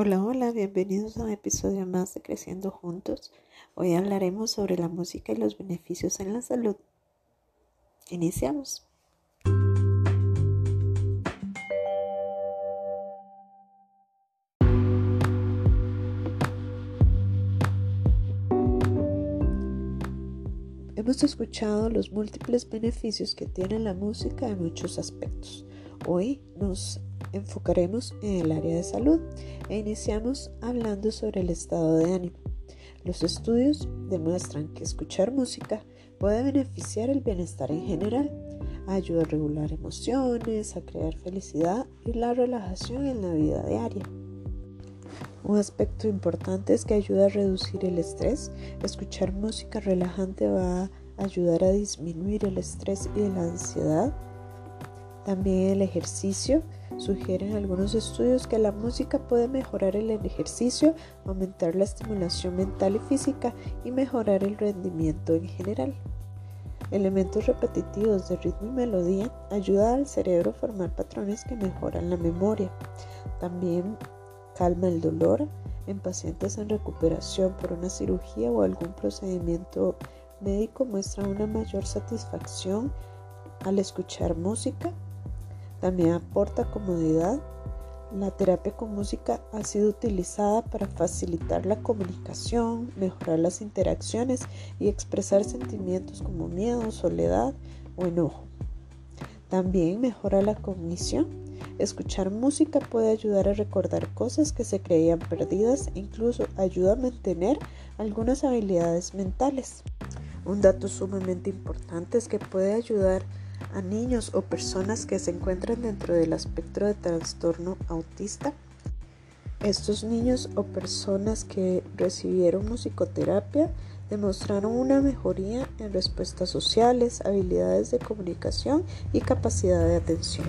Hola, hola, bienvenidos a un episodio más de Creciendo Juntos. Hoy hablaremos sobre la música y los beneficios en la salud. Iniciamos. Hemos escuchado los múltiples beneficios que tiene la música en muchos aspectos. Hoy nos enfocaremos en el área de salud e iniciamos hablando sobre el estado de ánimo. Los estudios demuestran que escuchar música puede beneficiar el bienestar en general, ayuda a regular emociones, a crear felicidad y la relajación en la vida diaria. Un aspecto importante es que ayuda a reducir el estrés. Escuchar música relajante va a ayudar a disminuir el estrés y la ansiedad. También el ejercicio Sugieren algunos estudios que la música puede mejorar el ejercicio, aumentar la estimulación mental y física y mejorar el rendimiento en general. Elementos repetitivos de ritmo y melodía ayudan al cerebro a formar patrones que mejoran la memoria. También calma el dolor en pacientes en recuperación por una cirugía o algún procedimiento médico muestra una mayor satisfacción al escuchar música también aporta comodidad. La terapia con música ha sido utilizada para facilitar la comunicación, mejorar las interacciones y expresar sentimientos como miedo, soledad o enojo. También mejora la cognición. Escuchar música puede ayudar a recordar cosas que se creían perdidas e incluso ayuda a mantener algunas habilidades mentales. Un dato sumamente importante es que puede ayudar a niños o personas que se encuentran dentro del espectro de trastorno autista. Estos niños o personas que recibieron musicoterapia demostraron una mejoría en respuestas sociales, habilidades de comunicación y capacidad de atención.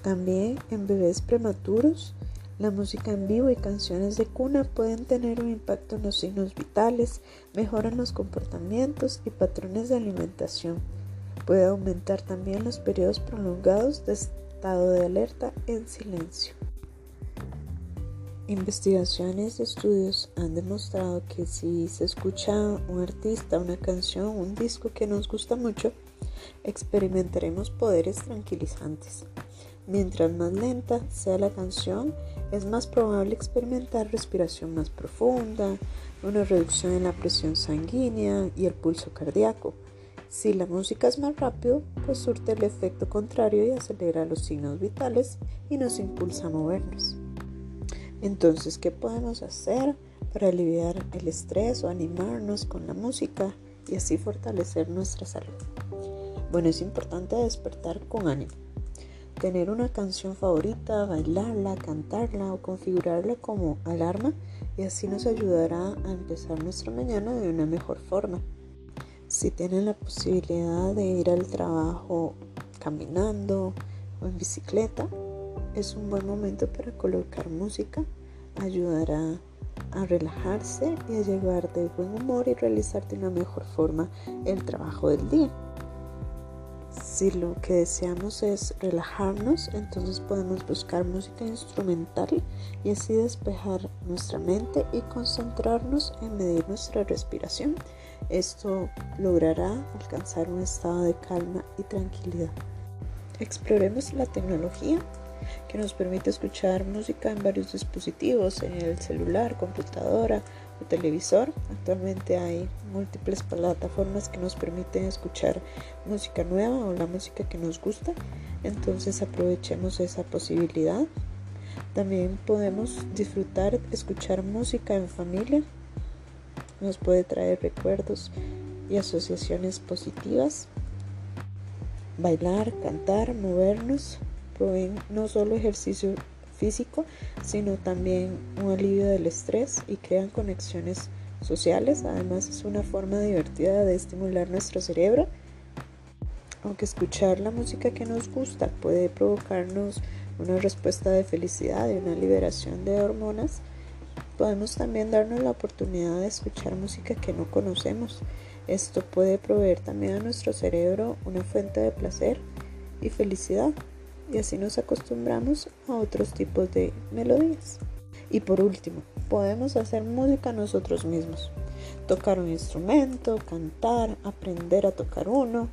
También en bebés prematuros, la música en vivo y canciones de cuna pueden tener un impacto en los signos vitales, mejoran los comportamientos y patrones de alimentación. Puede aumentar también los periodos prolongados de estado de alerta en silencio. Investigaciones y estudios han demostrado que si se escucha un artista, una canción, un disco que nos gusta mucho, experimentaremos poderes tranquilizantes. Mientras más lenta sea la canción, es más probable experimentar respiración más profunda, una reducción en la presión sanguínea y el pulso cardíaco. Si la música es más rápido, pues surte el efecto contrario y acelera los signos vitales y nos impulsa a movernos. Entonces, ¿qué podemos hacer para aliviar el estrés o animarnos con la música y así fortalecer nuestra salud? Bueno, es importante despertar con ánimo. Tener una canción favorita, bailarla, cantarla o configurarla como alarma y así nos ayudará a empezar nuestra mañana de una mejor forma. Si tienen la posibilidad de ir al trabajo caminando o en bicicleta, es un buen momento para colocar música. Ayudará a relajarse y a llevar de buen humor y realizar de una mejor forma el trabajo del día. Si lo que deseamos es relajarnos, entonces podemos buscar música instrumental y así despejar nuestra mente y concentrarnos en medir nuestra respiración. Esto logrará alcanzar un estado de calma y tranquilidad. Exploremos la tecnología que nos permite escuchar música en varios dispositivos, en el celular, computadora, televisor. Actualmente hay múltiples plataformas que nos permiten escuchar música nueva o la música que nos gusta. Entonces aprovechemos esa posibilidad. También podemos disfrutar, escuchar música en familia. Nos puede traer recuerdos y asociaciones positivas. Bailar, cantar, movernos, proveen no solo ejercicio físico, sino también un alivio del estrés y crean conexiones sociales. Además es una forma divertida de estimular nuestro cerebro. Aunque escuchar la música que nos gusta puede provocarnos una respuesta de felicidad y una liberación de hormonas, podemos también darnos la oportunidad de escuchar música que no conocemos. Esto puede proveer también a nuestro cerebro una fuente de placer y felicidad y así nos acostumbramos a otros tipos de melodías. Y por último, podemos hacer música nosotros mismos. Tocar un instrumento, cantar, aprender a tocar uno,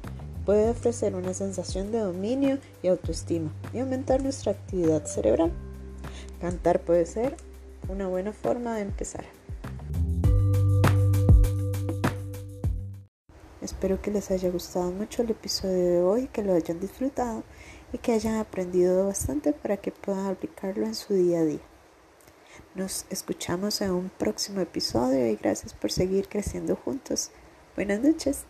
puede ofrecer una sensación de dominio y autoestima y aumentar nuestra actividad cerebral. Cantar puede ser una buena forma de empezar. Espero que les haya gustado mucho el episodio de hoy, que lo hayan disfrutado y que hayan aprendido bastante para que puedan aplicarlo en su día a día. Nos escuchamos en un próximo episodio y gracias por seguir creciendo juntos. Buenas noches.